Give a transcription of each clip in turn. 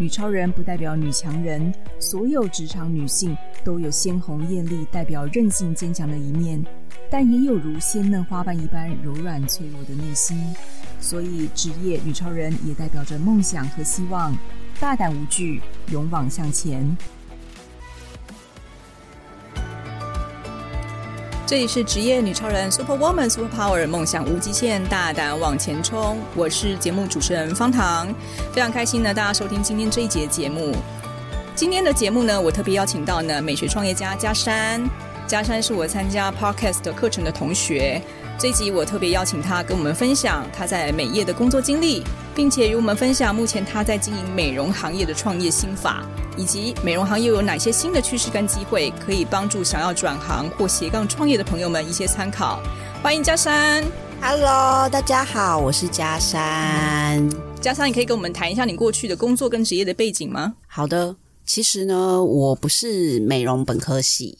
女超人不代表女强人，所有职场女性都有鲜红艳丽、代表韧性坚强的一面，但也有如鲜嫩花瓣一般柔软脆弱的内心。所以，职业女超人也代表着梦想和希望，大胆无惧，勇往向前。这里是职业女超人 Super Woman Super Power，梦想无极限，大胆往前冲。我是节目主持人方糖，非常开心呢，大家收听今天这一节节目。今天的节目呢，我特别邀请到呢美学创业家佳珊，佳珊是我参加 Podcast 课程的同学。这一集我特别邀请他跟我们分享他在美业的工作经历，并且与我们分享目前他在经营美容行业的创业心法。以及美容行业有哪些新的趋势跟机会，可以帮助想要转行或斜杠创业的朋友们一些参考。欢迎嘉山，Hello，大家好，我是嘉山。嘉山，你可以跟我们谈一下你过去的工作跟职业的背景吗？好的，其实呢，我不是美容本科系。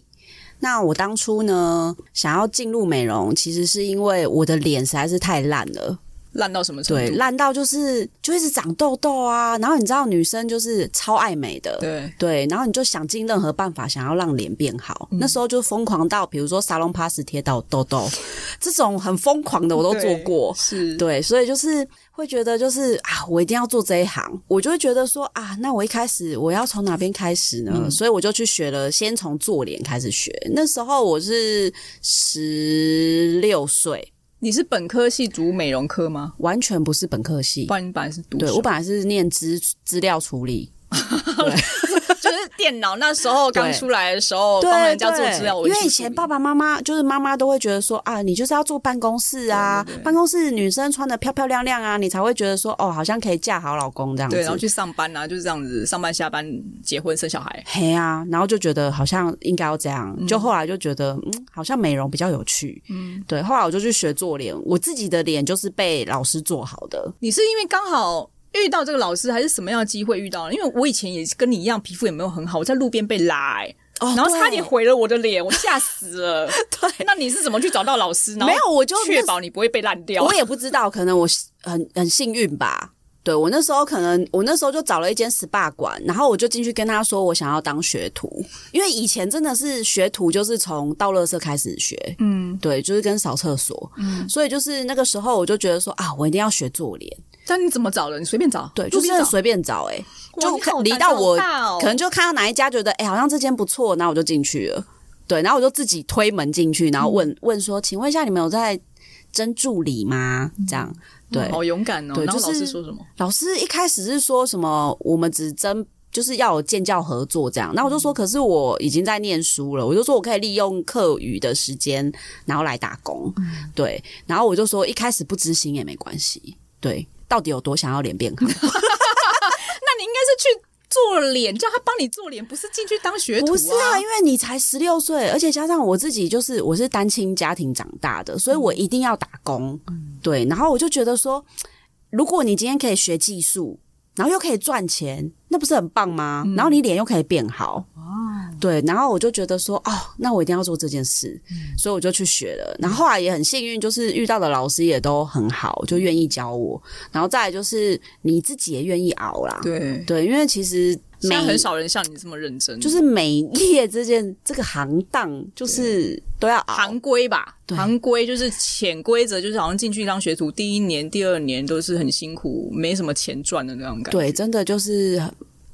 那我当初呢，想要进入美容，其实是因为我的脸实在是太烂了。烂到什么程度？对，烂到就是就一直长痘痘啊。然后你知道女生就是超爱美的，对对。然后你就想尽任何办法想要让脸变好。嗯、那时候就疯狂到，比如说沙龙 pass 贴到痘痘，这种很疯狂的我都做过。对是对，所以就是会觉得就是啊，我一定要做这一行。我就会觉得说啊，那我一开始我要从哪边开始呢？嗯、所以我就去学了，先从做脸开始学。那时候我是十六岁。你是本科系读美容科吗？完全不是本科系，不然你本来是读？对，我本来是念资资料处理。电脑那时候刚出来的时候，帮人家做资料。因为以前爸爸妈妈就是妈妈都会觉得说啊，你就是要坐办公室啊，办公室女生穿的漂漂亮亮啊，你才会觉得说哦，好像可以嫁好老公这样子。对，然后去上班啊，就是这样子，上班下班，结婚生小孩。嘿啊，然后就觉得好像应该要这样，嗯、就后来就觉得嗯，好像美容比较有趣。嗯，对，后来我就去学做脸，我自己的脸就是被老师做好的。你是因为刚好。遇到这个老师还是什么样的机会遇到？因为我以前也是跟你一样，皮肤也没有很好，我在路边被拉，欸，哦，然后差点毁了我的脸，我吓死了。对，那你是怎么去找到老师呢？没有，我就确保你不会被烂掉。我也不知道，可能我很很幸运吧。对，我那时候可能我那时候就找了一间 SPA 馆，然后我就进去跟他说我想要当学徒，因为以前真的是学徒就是从倒垃圾开始学，嗯，对，就是跟扫厕所，嗯，所以就是那个时候我就觉得说啊，我一定要学做脸。但你怎么找的？你随便找，对，就是随便找，欸，诶就离到我，可能就看到哪一家觉得，哎，好像这间不错，然后我就进去了。对，然后我就自己推门进去，然后问问说，请问一下，你们有在争助理吗？这样，对，好勇敢哦。对，就是老师说什么？老师一开始是说什么，我们只争就是要有建教合作这样。那我就说，可是我已经在念书了，我就说我可以利用课余的时间，然后来打工。对，然后我就说一开始不知心也没关系，对。到底有多想要脸变好？那你应该是去做脸，叫他帮你做脸，不是进去当学徒啊？不是啊，因为你才十六岁，而且加上我自己就是我是单亲家庭长大的，所以我一定要打工。嗯、对，然后我就觉得说，如果你今天可以学技术，然后又可以赚钱，那不是很棒吗？嗯、然后你脸又可以变好。对，然后我就觉得说，哦，那我一定要做这件事，嗯、所以我就去学了。然后后来也很幸运，就是遇到的老师也都很好，就愿意教我。然后再来就是你自己也愿意熬啦。对对，因为其实现在很少人像你这么认真。就是美业这件这个行当，就是都要熬行规吧？对行规就是潜规则，就是好像进去当学徒，第一年、第二年都是很辛苦，没什么钱赚的那种感觉。对，真的就是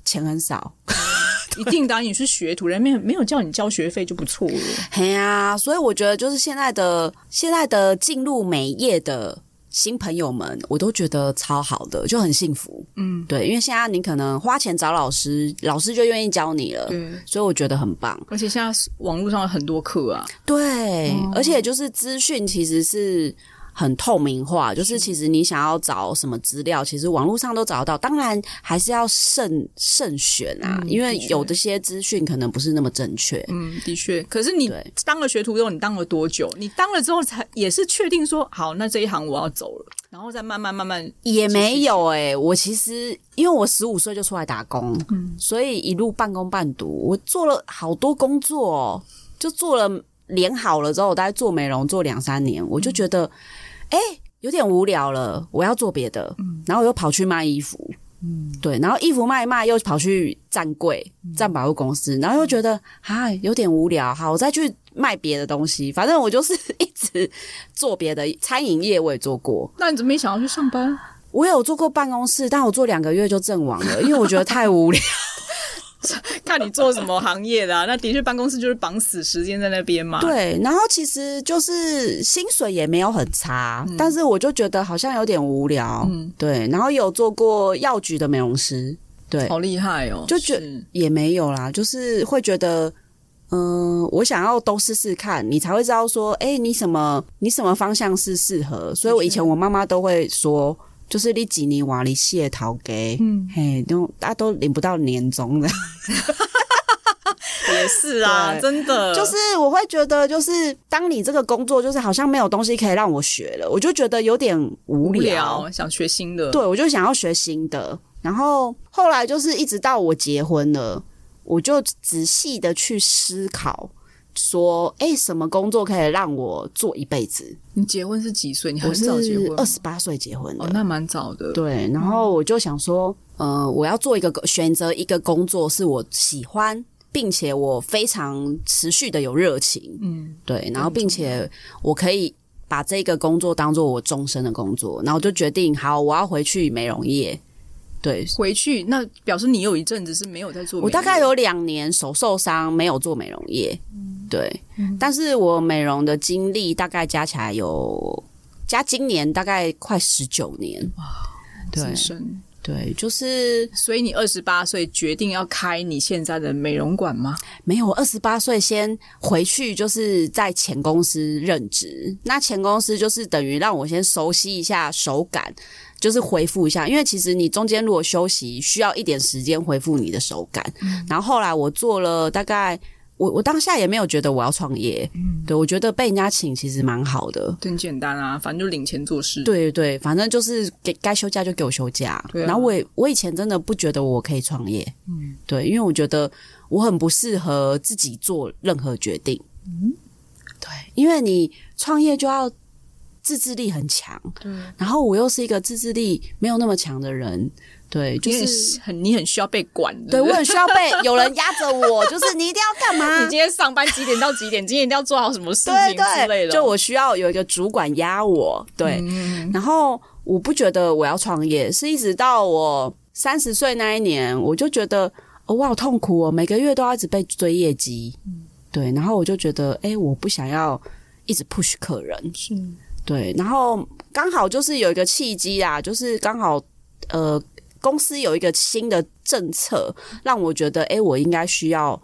钱很少。一定当你是学徒，人没有没有叫你交学费就不错了。嘿呀、啊，所以我觉得就是现在的现在的进入美业的新朋友们，我都觉得超好的，就很幸福。嗯，对，因为现在你可能花钱找老师，老师就愿意教你了。嗯，所以我觉得很棒。而且现在网络上有很多课啊。对，嗯、而且就是资讯其实是很透明化，就是其实你想要找什么资料，其实网络上都找得到。当然还是要慎慎选啊，嗯、因为有的些资讯可能不是那么正确。嗯，的确。可是你当了学徒之后，你当了多久？你当了之后才也是确定说好，那这一行我要走了，然后再慢慢慢慢也没有哎、欸。我其实因为我十五岁就出来打工，嗯，所以一路半工半读，我做了好多工作，就做了。脸好了之后，我大概做美容做两三年，我就觉得，哎、有点无聊了，我要做别的。嗯，然后我又跑去卖衣服，嗯，对，然后衣服卖一卖，又跑去站柜、站百货公司，然后又觉得，啊，有点无聊，好，我再去卖别的东西。反正我就是一直做别的，餐饮业我也做过。那你怎么没想要去上班？我有做过办公室，但我做两个月就阵亡了，因为我觉得太无聊。看你做什么行业的啊，那的确办公室就是绑死时间在那边嘛。对，然后其实就是薪水也没有很差，嗯、但是我就觉得好像有点无聊。嗯，对。然后有做过药局的美容师，对，好厉害哦。就觉也没有啦，就是会觉得，嗯、呃，我想要都试试看，你才会知道说，哎，你什么你什么方向是适合。所以我以前我妈妈都会说。就是你几年瓦里谢头给，嗯，嘿，都大家都领不到年终的，也是啊，真的，就是我会觉得，就是当你这个工作，就是好像没有东西可以让我学了，我就觉得有点无聊，无聊想学新的，对，我就想要学新的，然后后来就是一直到我结婚了，我就仔细的去思考。说，哎，什么工作可以让我做一辈子？你结婚是几岁？你很早结婚，二十八岁结婚的。哦，那蛮早的。对，然后我就想说，呃，我要做一个选择一个工作，是我喜欢，并且我非常持续的有热情。嗯，对，然后并且我可以把这个工作当做我终身的工作，然后我就决定，好，我要回去美容业。对，回去那表示你有一阵子是没有在做。我大概有两年手受伤，没有做美容业。嗯、对，嗯、但是我美容的经历大概加起来有加今年大概快十九年。哇，对，对，就是所以你二十八岁决定要开你现在的美容馆吗？没有，我二十八岁先回去，就是在前公司任职。那前公司就是等于让我先熟悉一下手感。就是恢复一下，因为其实你中间如果休息，需要一点时间恢复你的手感。嗯、然后后来我做了大概，我我当下也没有觉得我要创业，嗯，对，我觉得被人家请其实蛮好的，很简单啊，反正就领钱做事。对对，反正就是给该休假就给我休假。对啊、然后我也我以前真的不觉得我可以创业，嗯，对，因为我觉得我很不适合自己做任何决定，嗯，对，因为你创业就要。自制力很强，对。然后我又是一个自制力没有那么强的人，对，就是很你很需要被管的，对我很需要被 有人压着我，就是你一定要干嘛？你今天上班几点到几点？今天一定要做好什么事情之类的。对对，就我需要有一个主管压我，对。嗯、然后我不觉得我要创业，是一直到我三十岁那一年，我就觉得哦，我好痛苦哦，每个月都要一直被追业绩，嗯、对。然后我就觉得，哎，我不想要一直 push 客人，是。对，然后刚好就是有一个契机啊，就是刚好呃，公司有一个新的政策，让我觉得，诶，我应该需要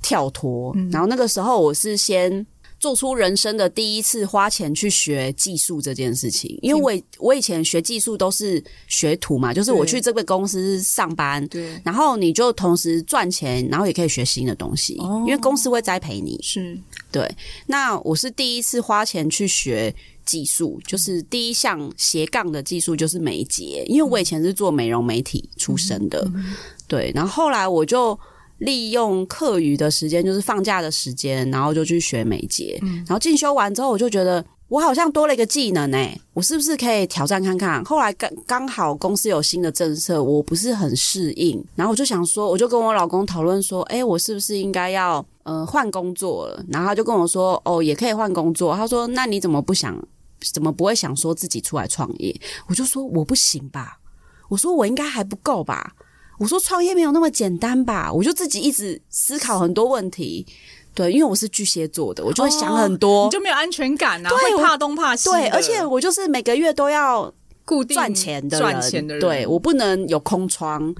跳脱。嗯、然后那个时候，我是先做出人生的第一次花钱去学技术这件事情，因为我我以前学技术都是学徒嘛，就是我去这个公司上班，对，然后你就同时赚钱，然后也可以学新的东西，哦、因为公司会栽培你，是对。那我是第一次花钱去学。技术就是第一项斜杠的技术，就是美睫。因为我以前是做美容媒体出身的，嗯、对。然后后来我就利用课余的时间，就是放假的时间，然后就去学美睫。嗯、然后进修完之后，我就觉得我好像多了一个技能诶，我是不是可以挑战看看？后来刚刚好公司有新的政策，我不是很适应，然后我就想说，我就跟我老公讨论说，诶，我是不是应该要呃换工作了？然后他就跟我说，哦，也可以换工作。他说，那你怎么不想？怎么不会想说自己出来创业？我就说我不行吧，我说我应该还不够吧，我说创业没有那么简单吧，我就自己一直思考很多问题。对，因为我是巨蟹座的，我就会想很多，哦、你就没有安全感啊，对，会怕东怕西。对，而且我就是每个月都要固定赚钱的赚钱的人，对，我不能有空窗。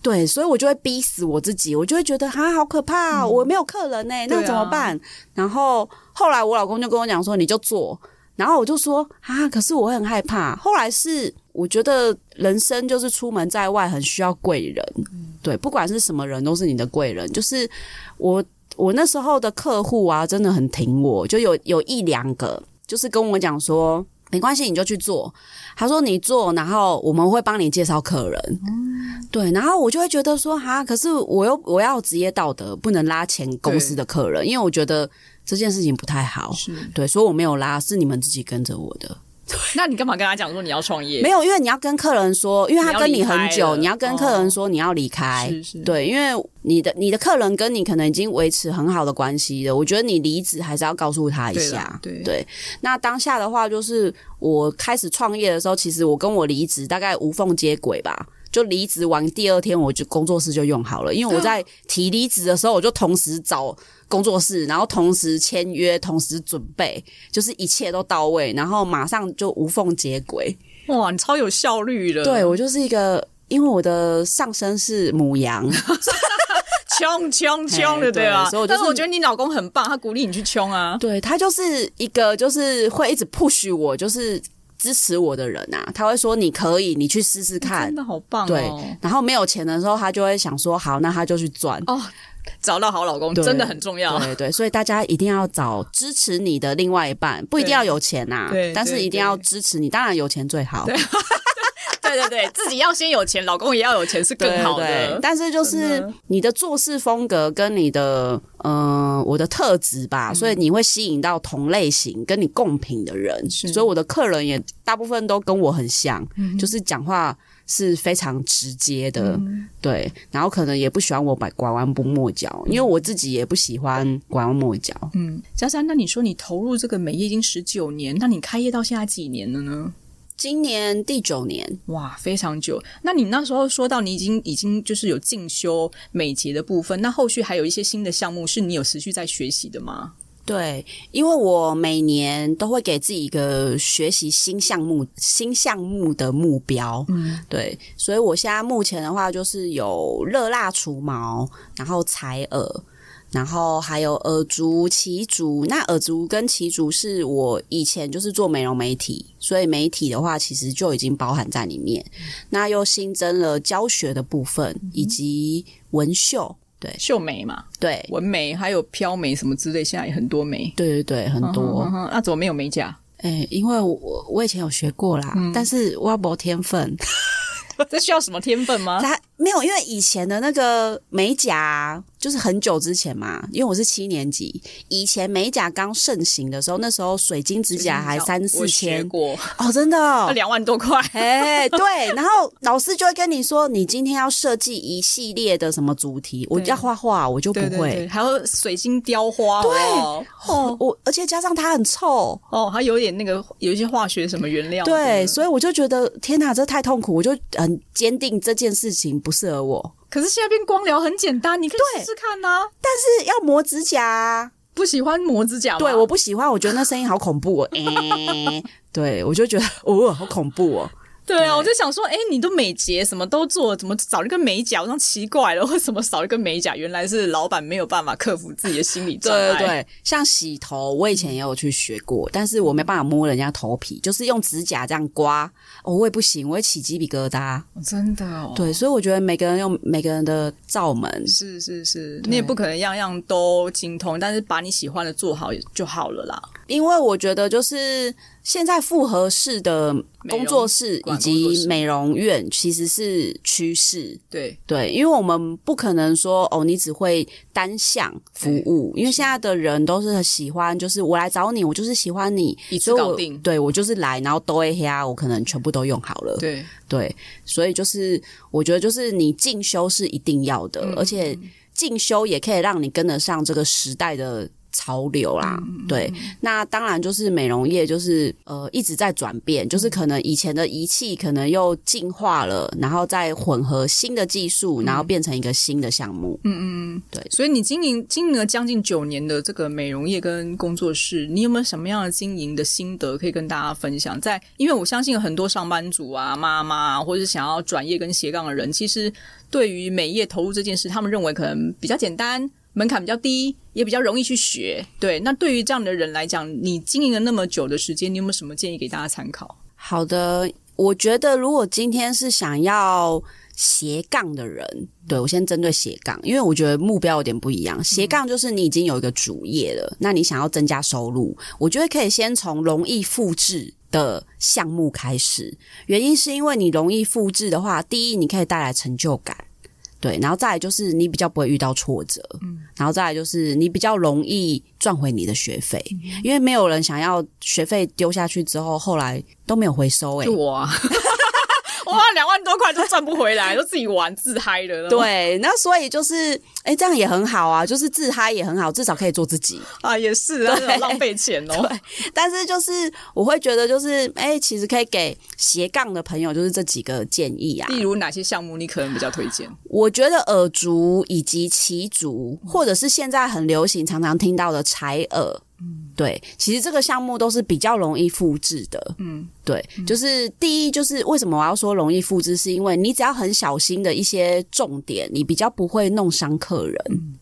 对，所以我就会逼死我自己，我就会觉得啊，好可怕，嗯、我没有客人呢、欸，那怎么办？啊、然后后来我老公就跟我讲说，你就做。然后我就说啊，可是我很害怕。后来是我觉得人生就是出门在外很需要贵人，嗯、对，不管是什么人都是你的贵人。就是我我那时候的客户啊，真的很挺我，就有有一两个就是跟我讲说，没关系，你就去做。他说你做，然后我们会帮你介绍客人。嗯、对，然后我就会觉得说哈，可是我又我要职业道德，不能拉前公司的客人，因为我觉得。这件事情不太好，是对，所以我没有拉，是你们自己跟着我的。那你干嘛跟他讲说你要创业？没有，因为你要跟客人说，因为他跟你很久，你要，你要跟客人说你要离开。哦、是是，对，因为你的你的客人跟你可能已经维持很好的关系了，我觉得你离职还是要告诉他一下。对，对，对，那当下的话，就是我开始创业的时候，其实我跟我离职大概无缝接轨吧。就离职完第二天，我就工作室就用好了，因为我在提离职的时候，我就同时找工作室，然后同时签约，同时准备，就是一切都到位，然后马上就无缝接轨。哇，你超有效率的！对，我就是一个，因为我的上身是母羊，冲冲冲的，对吧？所以我、就是，但是我觉得你老公很棒，他鼓励你去冲啊。对，他就是一个，就是会一直 push 我，就是。支持我的人啊，他会说你可以，你去试试看，真的好棒哦。对，然后没有钱的时候，他就会想说好，那他就去赚哦。找到好老公真的很重要，对对，所以大家一定要找支持你的另外一半，不一定要有钱呐，对，但是一定要支持你。当然有钱最好。对对对对，自己要先有钱，老公也要有钱是更好的。但是就是你的做事风格跟你的呃我的特质吧，所以你会吸引到同类型跟你共频的人。所以我的客人也大部分都跟我很像，就是讲话是非常直接的，对。然后可能也不喜欢我拐拐弯不抹角，因为我自己也不喜欢拐弯抹角。嗯，嘉珊，那你说你投入这个美业已经十九年，那你开业到现在几年了呢？今年第九年，哇，非常久。那你那时候说到你已经已经就是有进修美睫的部分，那后续还有一些新的项目是你有持续在学习的吗？对，因为我每年都会给自己一个学习新项目、新项目的目标。嗯，对，所以我现在目前的话就是有热蜡除毛，然后采耳。然后还有耳烛、奇烛，那耳足跟奇烛是我以前就是做美容媒体，所以媒体的话其实就已经包含在里面。嗯、那又新增了教学的部分，以及纹绣，对，绣眉嘛，对，纹眉还有飘眉什么之类，现在也很多眉，对对对，很多。那怎么没有美甲？诶，因为我我以前有学过啦，嗯、但是我没天分。这需要什么天分吗？他没有，因为以前的那个美甲就是很久之前嘛。因为我是七年级，以前美甲刚盛行的时候，那时候水晶指甲还三四千。过。哦，真的哦，两万多块。哎，对，然后老师就会跟你说，你今天要设计一系列的什么主题，我要画画，我就不会，对对对，还有水晶雕花，对。哦，哦，我而且加上它很臭。哦，还有点那个有一些化学什么原料，对，所以我就觉得天哪，这太痛苦，我就很坚定这件事情不适合我。可是现在变光疗很简单，你可以试试看呐、啊。但是要磨指甲、啊，不喜欢磨指甲？对，我不喜欢，我觉得那声音好恐怖哦。欸、对，我就觉得哦，好恐怖哦。对啊，我就想说，哎，你都美睫什么都做，怎么少了一个美甲？我想奇怪了，为什么少了一个美甲？原来是老板没有办法克服自己的心理障碍。对对对，像洗头，我以前也有去学过，但是我没办法摸人家头皮，就是用指甲这样刮，哦，我也不行，我会起鸡皮疙瘩。真的哦。对，所以我觉得每个人用每个人的罩门，是是是，你也不可能样样都精通，但是把你喜欢的做好就好了啦。因为我觉得就是。现在复合式的工作室以及美容院其实是趋势，对。对，因为我们不可能说哦，你只会单向服务，因为现在的人都是很喜欢，就是我来找你，我就是喜欢你，一次搞定，对我就是来，然后都一下，我可能全部都用好了，对。对，所以就是我觉得就是你进修是一定要的，而且进修也可以让你跟得上这个时代的。潮流啦，对，那当然就是美容业，就是呃一直在转变，就是可能以前的仪器可能又进化了，然后再混合新的技术，然后变成一个新的项目。嗯嗯嗯，对。所以你经营经营了将近九年的这个美容业跟工作室，你有没有什么样的经营的心得可以跟大家分享？在因为我相信很多上班族啊、妈妈啊，或者是想要转业跟斜杠的人，其实对于美业投入这件事，他们认为可能比较简单。门槛比较低，也比较容易去学。对，那对于这样的人来讲，你经营了那么久的时间，你有没有什么建议给大家参考？好的，我觉得如果今天是想要斜杠的人，对，我先针对斜杠，因为我觉得目标有点不一样。斜杠就是你已经有一个主业了，那你想要增加收入，我觉得可以先从容易复制的项目开始。原因是因为你容易复制的话，第一，你可以带来成就感。对，然后再来就是你比较不会遇到挫折，嗯，然后再来就是你比较容易赚回你的学费，嗯，因为没有人想要学费丢下去之后，后来都没有回收，欸，诶，就我啊。哇，两万多块都赚不回来，都自己玩自嗨的。对，那所以就是，哎、欸，这样也很好啊，就是自嗨也很好，至少可以做自己啊，也是，啊，浪费钱哦。对，但是就是我会觉得，就是，哎、欸，其实可以给斜杠的朋友，就是这几个建议啊。例如哪些项目你可能比较推荐？我觉得耳足以及骑足，或者是现在很流行、常常听到的采耳。嗯，对，其实这个项目都是比较容易复制的。嗯，对，就是第一，就是为什么我要说容易复制，是因为你只要很小心的一些重点，你比较不会弄伤客人，嗯、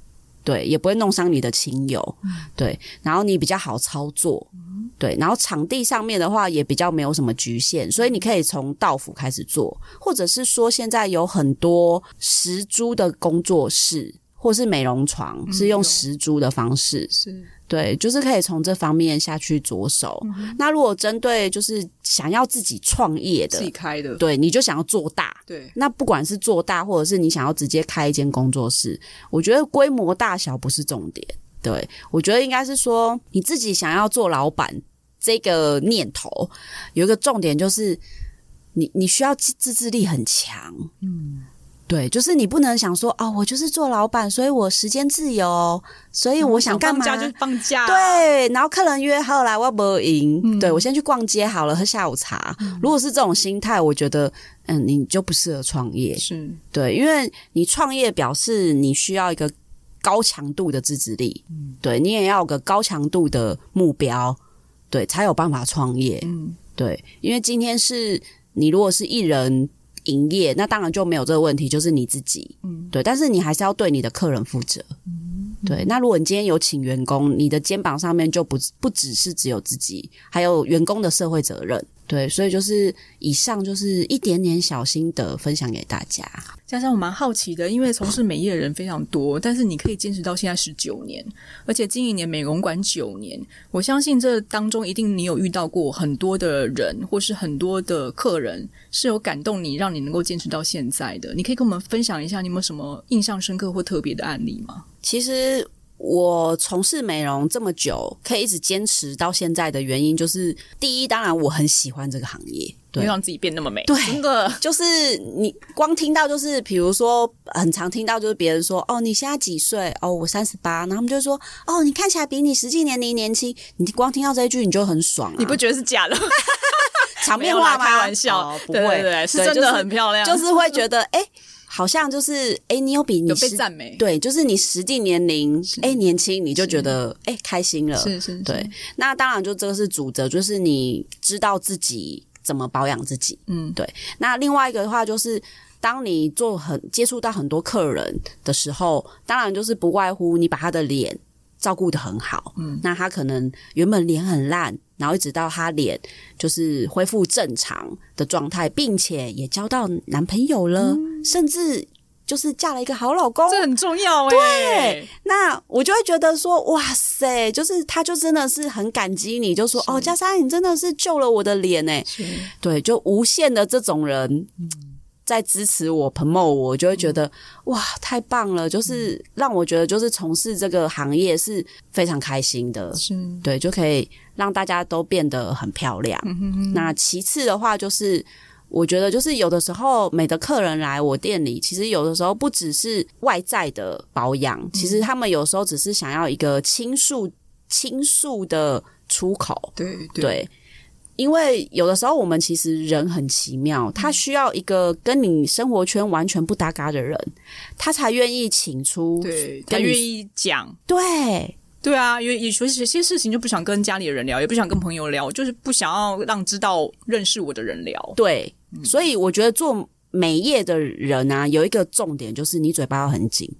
对，也不会弄伤你的亲友，嗯、对，然后你比较好操作，嗯、对，然后场地上面的话也比较没有什么局限，所以你可以从道府开始做，或者是说现在有很多石租的工作室。或是美容床，是用石租的方式，对，就是可以从这方面下去着手。嗯、那如果针对就是想要自己创业的，自己开的，对，你就想要做大，对。那不管是做大，或者是你想要直接开一间工作室，我觉得规模大小不是重点。对，我觉得应该是说你自己想要做老板这个念头，有一个重点就是你你需要自制力很强，嗯。对，就是你不能想说哦，我就是做老板，所以我时间自由，所以我想干嘛放假就放假。对，然后客人约后来我不赢，嗯、对我先去逛街好了，喝下午茶。嗯、如果是这种心态，我觉得嗯，你就不适合创业。是对，因为你创业表示你需要一个高强度的自制力，嗯、对你也要有个高强度的目标，对，才有办法创业。嗯，对，因为今天是你如果是一人。营业，那当然就没有这个问题，就是你自己，嗯，对，但是你还是要对你的客人负责，嗯，对。那如果你今天有请员工，你的肩膀上面就不不只是只有自己，还有员工的社会责任。对，所以就是以上就是一点点小心得分享给大家。加上我蛮好奇的，因为从事美业的人非常多，但是你可以坚持到现在十九年，而且经营你的美容馆九年，我相信这当中一定你有遇到过很多的人，或是很多的客人是有感动你，让你能够坚持到现在的。你可以跟我们分享一下，你有没有什么印象深刻或特别的案例吗？其实。我从事美容这么久，可以一直坚持到现在的原因，就是第一，当然我很喜欢这个行业，对，让自己变那么美，对，真的就是你光听到就是，比如说很常听到就是别人说，哦，你现在几岁？哦，我三十八，然后他们就说，哦，你看起来比你实际年龄年轻，你光听到这一句你就很爽啊，你不觉得是假的？场面话吗？开玩笑，哦，不会，对对对，是真的很漂亮，就是，就是会觉得，哎。好像就是哎，你有比你有被赞美，对，就是你实际年龄哎年轻，你就觉得哎开心了，是是，是，对。那当然就这个是主责，就是你知道自己怎么保养自己，嗯，对。那另外一个的话就是，当你做很接触到很多客人的时候，当然就是不外乎你把他的脸照顾的很好，嗯，那他可能原本脸很烂。然后一直到她脸就是恢复正常的状态，并且也交到男朋友了，嗯、甚至就是嫁了一个好老公，这很重要哎。对，那我就会觉得说，哇塞，就是他就真的是很感激你，就说哦，佳莎，你真的是救了我的脸哎。对，就无限的这种人。嗯在支持我、promote 我，我就会觉得、嗯、哇，太棒了！就是让我觉得，就是从事这个行业是非常开心的，是对，就可以让大家都变得很漂亮。嗯、哼哼，那其次的话，就是我觉得，就是有的时候，每个客人来我店里，其实有的时候不只是外在的保养，嗯、其实他们有时候只是想要一个倾诉、倾诉的出口。对对。对因为有的时候我们其实人很奇妙，他需要一个跟你生活圈完全不搭嘎的人，他才愿意请出，对，他愿意讲，对，对啊，因为有些些事情就不想跟家里的人聊，也不想跟朋友聊，就是不想要让知道认识我的人聊，对，所以我觉得做美业的人啊，有一个重点就是你嘴巴要很紧。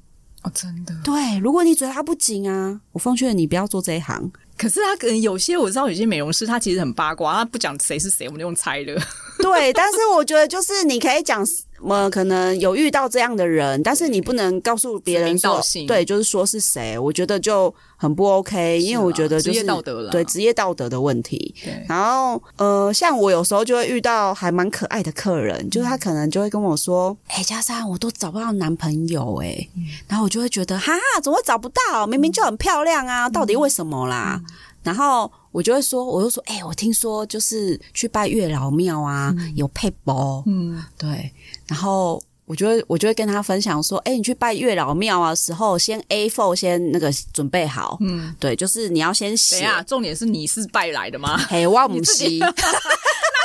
哦，真的。对，如果你嘴巴不紧啊，我奉劝你不要做这一行。可是他可能有些我知道，有些美容师他其实很八卦，他不讲谁是谁，我们就用猜的。对，但是我觉得就是你可以讲，么可能有遇到这样的人，但是你不能告诉别人说，对，就是说是谁，我觉得就很不 OK，因为我觉得就是职业道德了，对职业道德的问题。然后呃，像我有时候就会遇到还蛮可爱的客人，就是他可能就会跟我说：“哎、嗯，佳珊，我都找不到男朋友哎、欸。嗯”然后我就会觉得哈哈，怎么会找不到？明明就很漂亮啊，到底为什么啦？嗯、然后。我就会说，我就说，哎、欸，我听说就是去拜月老庙啊，嗯、有配包，嗯，对。然后我就会，我就会跟他分享说，哎、欸，你去拜月老庙啊时候，先 A four 先那个准备好，嗯，对，就是你要先写。啊，重点是你是拜来的吗？嘿，我不是。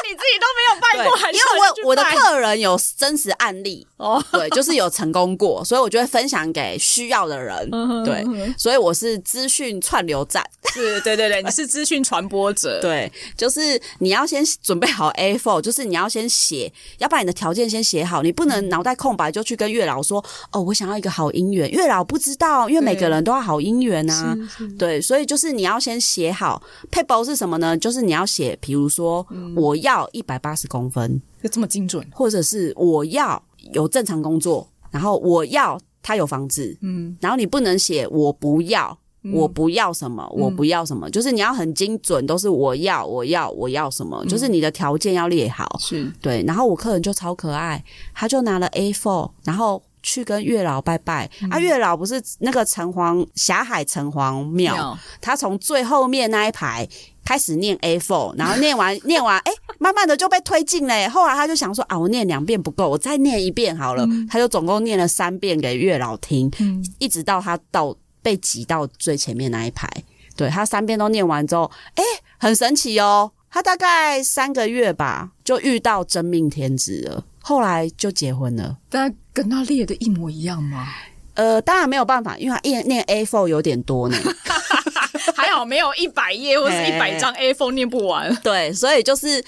你自己都没有拜过，还是因为我我的客人有真实案例哦，对，就是有成功过，所以我就会分享给需要的人，对，所以我是资讯串流站，是，对对对，你是资讯传播者，对，就是你要先准备好 A4，就是你要先写，要把你的条件先写好，你不能脑袋空白就去跟月老说，哦，我想要一个好姻缘，月老不知道，因为每个人都要好姻缘啊，对，所以就是你要先写好，配包是什么呢？就是你要写，比如说我要。一百八十公分，就这么精准，或者是我要有正常工作，然后我要他有房子，嗯，然后你不能写我不要，嗯、我不要什么，我不要什么，嗯、就是你要很精准，都是我要，我要，我要什么，嗯、就是你的条件要列好，是。对。然后我客人就超可爱，他就拿了 A4，然后去跟月老拜拜。嗯、啊，月老不是那个城隍霞海城隍，庙。他从最后面那一排。开始念 A4，然后念完 念完，哎，慢慢的就被推进嘞。后来他就想说啊，我念两遍不够，我再念一遍好了。嗯、他就总共念了三遍给月老听，嗯、一直到他到被挤到最前面那一排。对，他三遍都念完之后，哎，很神奇哦。他大概三个月吧，就遇到真命天子了，后来就结婚了。但跟他列的一模一样吗？呃，当然没有办法，因为他念念 A4 有点多呢。还好没有一百页或是一百张 A4 念不完，对，所以就是，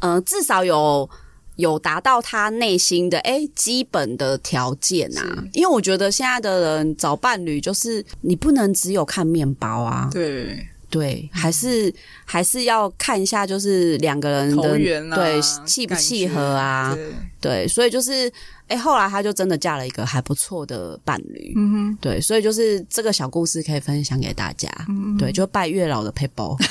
嗯、呃，至少有有达到他内心的哎基本的条件啊。因为我觉得现在的人找伴侣，就是你不能只有看面包啊，对。对，还是还是要看一下，就是两个人的缘啊，对契不契合啊，对，对，所以就是。哎，后来她就真的嫁了一个还不错的伴侣，嗯哼，对，所以就是这个小故事可以分享给大家，嗯，对，就拜月老的配包。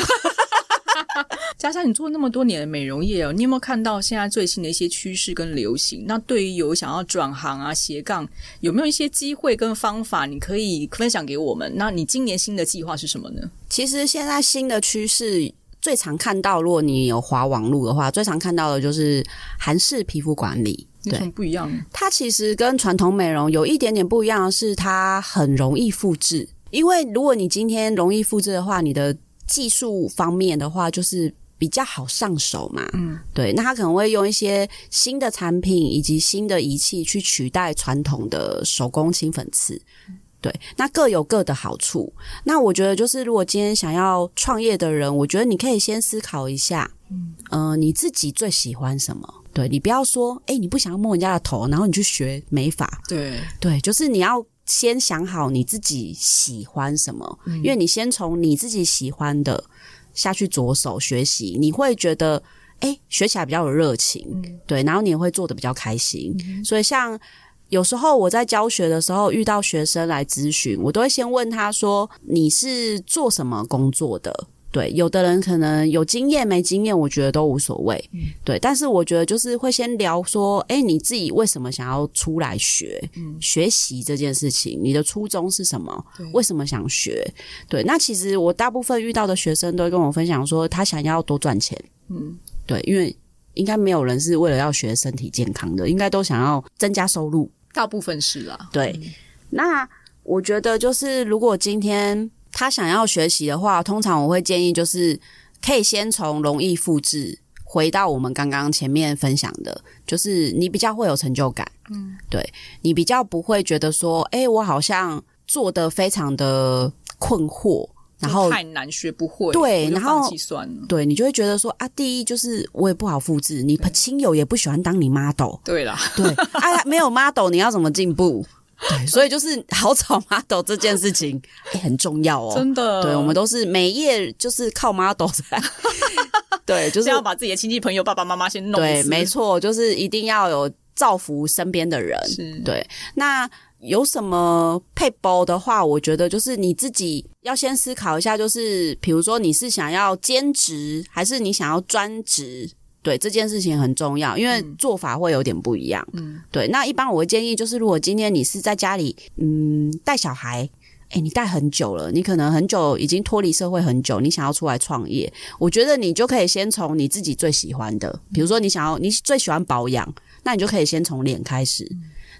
加上，你做那么多年的美容业哦，你有没有看到现在最新的一些趋势跟流行？那对于有想要转行啊、斜杠，有没有一些机会跟方法，你可以分享给我们？那你今年新的计划是什么呢？其实现在新的趋势最常看到，如果你有滑网路的话，最常看到的就是韩式皮肤管理。有什么不一样？它其实跟传统美容有一点点不一样的是，它很容易复制。因为如果你今天容易复制的话，你的技术方面的话，就是比较好上手嘛。嗯，对。那它可能会用一些新的产品以及新的仪器去取代传统的手工清粉刺。对，那各有各的好处。那我觉得，就是如果今天想要创业的人，我觉得你可以先思考一下，嗯，呃，你自己最喜欢什么？对，你不要说，哎，你不想要摸人家的头，然后你去学美发。对对，就是你要先想好你自己喜欢什么，嗯、因为你先从你自己喜欢的下去着手学习，你会觉得，哎，学起来比较有热情。嗯、对，然后你也会做得比较开心。嗯、所以像。有时候我在教学的时候遇到学生来咨询，我都会先问他说：“你是做什么工作的？”对，有的人可能有经验没经验，我觉得都无所谓。嗯、对，但是我觉得就是会先聊说：“诶，你自己为什么想要出来学？嗯、学习这件事情，你的初衷是什么？为什么想学？”对，那其实我大部分遇到的学生都会跟我分享说，他想要多赚钱。嗯，对，因为应该没有人是为了要学身体健康的，应该都想要增加收入。大部分是啦，对。嗯、那我觉得就是，如果今天他想要学习的话，通常我会建议就是，可以先从容易复制，回到我们刚刚前面分享的，就是你比较会有成就感，嗯，对，你比较不会觉得说，哎，我好像做的非常的困惑。然后太难学不会，对，然后算了，对，你就会觉得说啊，第一就是我也不好复制，你亲友也不喜欢当你 model，对啦，对，啊，没有 model，你要怎么进步？对，所以就是好找 model 这件事情也、欸、很重要哦，真的。对，我们都是每夜就是靠 model 在，对，就是要把自己的亲戚朋友、爸爸妈妈先弄。对，没错，就是一定要有造福身边的人。是对，那有什么配包的话，我觉得就是你自己要先思考一下，就是比如说你是想要兼职，还是你想要专职。对，这件事情很重要，因为做法会有点不一样。嗯，对。那一般我会建议，就是如果今天你是在家里，嗯，带小孩，诶，你带很久了，你可能很久已经脱离社会很久，你想要出来创业，我觉得你就可以先从你自己最喜欢的，比如说你想要你最喜欢保养，那你就可以先从脸开始。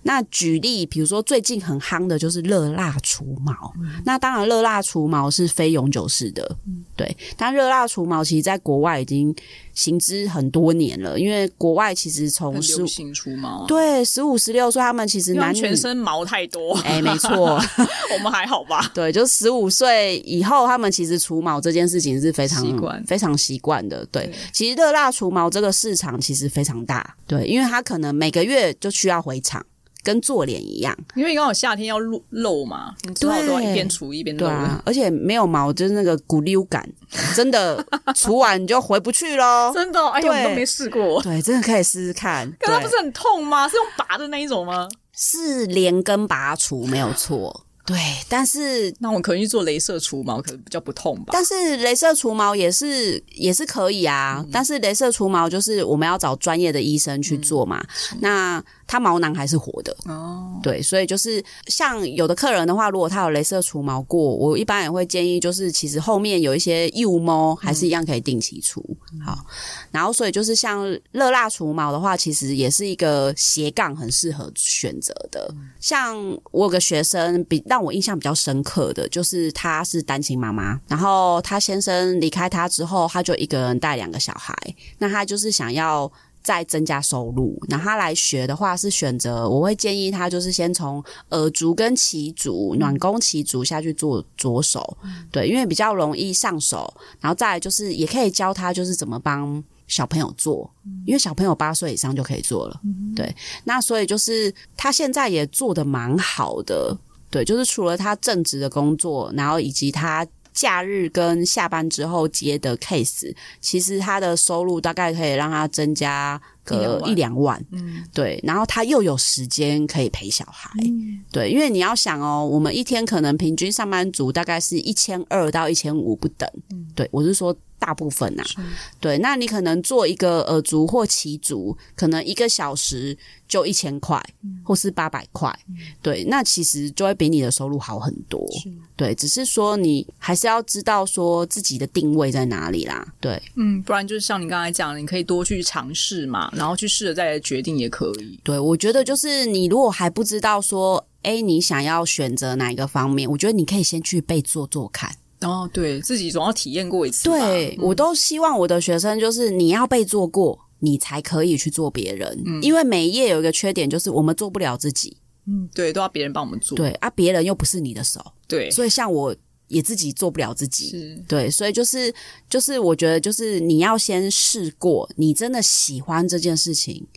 那举例，比如说最近很夯的就是热蜡除毛。嗯、那当然，热蜡除毛是非永久式的，嗯、对。但热蜡除毛其实在国外已经行之很多年了，因为国外其实从十五除毛、啊，对，十五十六岁他们其实男女全身毛太多，哎，没错，我们还好吧？对，就十五岁以后，他们其实除毛这件事情是非常习惯、非常习惯的。对，对其实热蜡除毛这个市场其实非常大，对，因为他可能每个月就需要回厂。跟做脸一样，因为刚好夏天要露露嘛，你知道都要一边除一边露。对啊，而且没有毛就是那个骨溜感，真的 除完你就回不去喽。真的，哎呦，我都没试过。对，真的可以试试看。可它不是很痛吗？是用拔的那一种吗？是连根拔除，没有错。对，但是那我可能去做镭射除毛，可能比较不痛吧。但是镭射除毛也是也是可以啊，嗯、但是镭射除毛就是我们要找专业的医生去做嘛。嗯、那它毛囊还是活的哦，对，所以就是像有的客人的话，如果他有镭射除毛过，我一般也会建议，就是其实后面有一些幼毛还是一样可以定期除。嗯、好，然后所以就是像热蜡除毛的话，其实也是一个斜杠很适合选择的。嗯、像我有个学生比让我印象比较深刻的就是，她是单亲妈妈，然后她先生离开她之后，她就一个人带两个小孩。那她就是想要再增加收入，那他来学的话是选择，我会建议他就是先从耳足跟脐足、暖宫脐足下去做着手，对，因为比较容易上手。然后再来就是也可以教他就是怎么帮小朋友做，因为小朋友八岁以上就可以做了，对。那所以就是他现在也做的蛮好的。对，就是除了他正职的工作，然后以及他假日跟下班之后接的 case，其实他的收入大概可以让他增加个一两万。嗯，对，然后他又有时间可以陪小孩。嗯，对，因为你要想哦，我们一天可能平均上班族大概是一千二到一千五不等。嗯，对，我是说。大部分呐、啊，对，那你可能做一个耳足或骑足，可能一个小时就一千块，嗯、或是八百块，嗯、对，那其实就会比你的收入好很多，是。对，只是说你还是要知道说自己的定位在哪里啦，对，嗯，不然就是像你刚才讲的，你可以多去尝试嘛，然后去试着再来决定也可以。对，我觉得就是你如果还不知道说，哎，你想要选择哪一个方面，我觉得你可以先去被做做看。哦，对自己总要体验过一次。对，嗯、我都希望我的学生就是你要被做过，你才可以去做别人。嗯，因为每一页有一个缺点，就是我们做不了自己。嗯，对，都要别人帮我们做。对啊，别人又不是你的手。对，所以像我也自己做不了自己。对，所以就是就是我觉得就是你要先试过，你真的喜欢这件事情。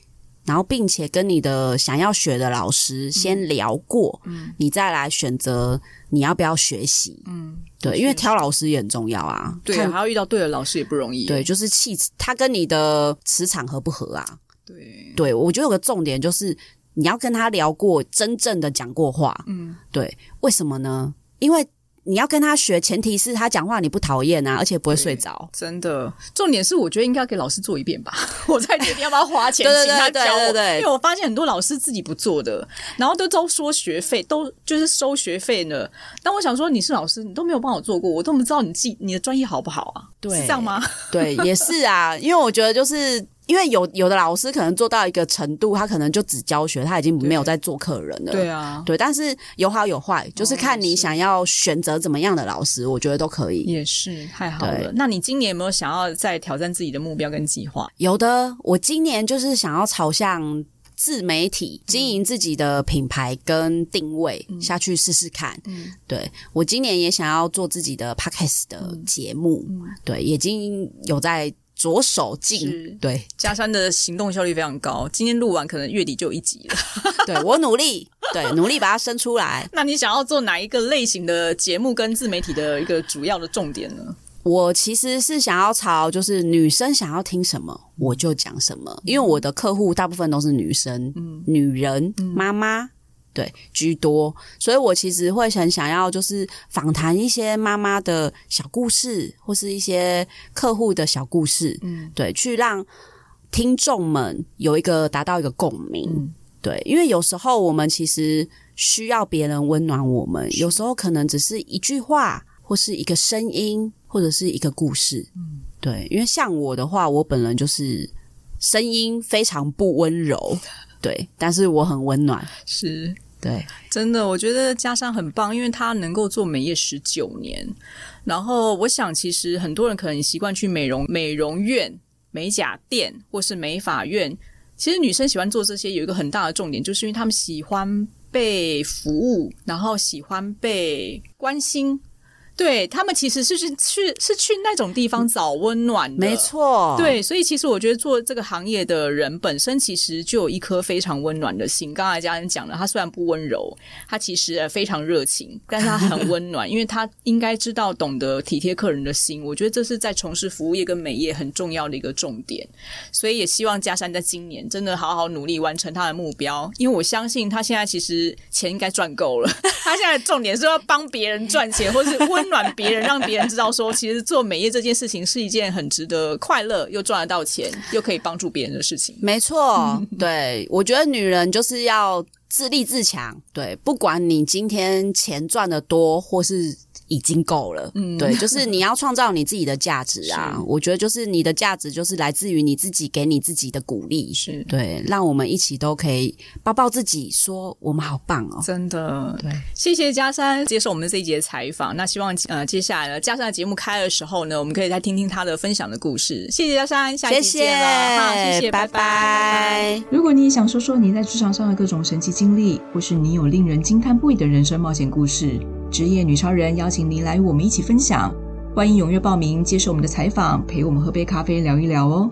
然后，并且跟你的想要学的老师先聊过，嗯，你再来选择你要不要学习，嗯，对，因为挑老师也很重要啊，对，还要遇到对的老师也不容易，对，就是气他跟你的磁场合不合啊，对，对，我觉得有个重点就是你要跟他聊过，真正的讲过话，嗯，对，为什么呢？因为。你要跟他学，前提是他讲话你不讨厌啊，而且不会睡着。真的，重点是我觉得应该给老师做一遍吧，我在决定要不要花钱请他教我。因为我发现很多老师自己不做的，然后都都说学费，都就是收学费呢。但我想说，你是老师，你都没有帮我做过，我都不知道你自己你的专业好不好啊？对，是这样吗？对，也是啊，因为我觉得就是。因为有有的老师可能做到一个程度，他可能就只教学，他已经没有在做客人了。对啊，对，但是有好有坏，就是看你想要选择怎么样的老师，我觉得都可以。也是太好了。那你今年有没有想要再挑战自己的目标跟计划？有的，我今年就是想要朝向自媒体经营自己的品牌跟定位、嗯、下去试试看。嗯，对，我今年也想要做自己的 podcast 的节目。嗯，对，已经有在。着手进。对，加山的行动效率非常高，今天录完可能月底就有一集了。对，我努力，对，努力把它生出来。那你想要做哪一个类型的节目跟自媒体的一个主要的重点呢？我其实是想要朝，就是女生想要听什么我就讲什么，因为我的客户大部分都是女生，嗯，女人，妈妈。对，居多，所以我其实会很想要，就是访谈一些妈妈的小故事，或是一些客户的小故事，嗯，对，去让听众们有一个达到一个共鸣，嗯，对，因为有时候我们其实需要别人温暖我们，有时候可能只是一句话，或是一个声音，或者是一个故事，嗯，对，因为像我的话，我本人就是声音非常不温柔。对，但是我很温暖，是对，真的，我觉得佳珊很棒，因为她能够做美业十九年。然后，我想其实很多人可能习惯去美容美容院、美甲店或是美发院。其实女生喜欢做这些，有一个很大的重点，就是因为她们喜欢被服务，然后喜欢被关心。对，他们其实是去去是去那种地方找温暖的，没错。对，所以其实我觉得做这个行业的人本身其实就有一颗非常温暖的心。刚才家人讲了，他虽然不温柔，他其实非常热情，但是他很温暖，因为他应该知道懂得体贴客人的心。我觉得这是在从事服务业跟美业很重要的一个重点。所以也希望嘉山在今年真的好好努力完成他的目标，因为我相信他现在其实钱应该赚够了。他现在重点是要帮别人赚钱，或是温。温暖别人，让别人知道说，其实做美业这件事情是一件很值得快乐又赚得到钱又可以帮助别人的事情。没错，对，我觉得女人就是要自立自强。对，不管你今天钱赚的多或是。已经够了，嗯，对，就是你要创造你自己的价值啊！我觉得就是你的价值就是来自于你自己给你自己的鼓励，是对，让我们一起都可以抱抱自己，说我们好棒哦！真的，对，谢谢嘉珊接受我们这一节采访。那希望呃接下来呢，嘉珊的节目开的时候呢，我们可以再听听她的分享的故事。谢谢嘉珊，下一期见了，谢谢，谢谢，拜拜。拜拜。如果你也想说说你在职场上的各种神奇经历，或是你有令人惊叹不已的人生冒险故事。职业女超人邀请您来与我们一起分享，欢迎踊跃报名接受我们的采访，陪我们喝杯咖啡聊一聊哦。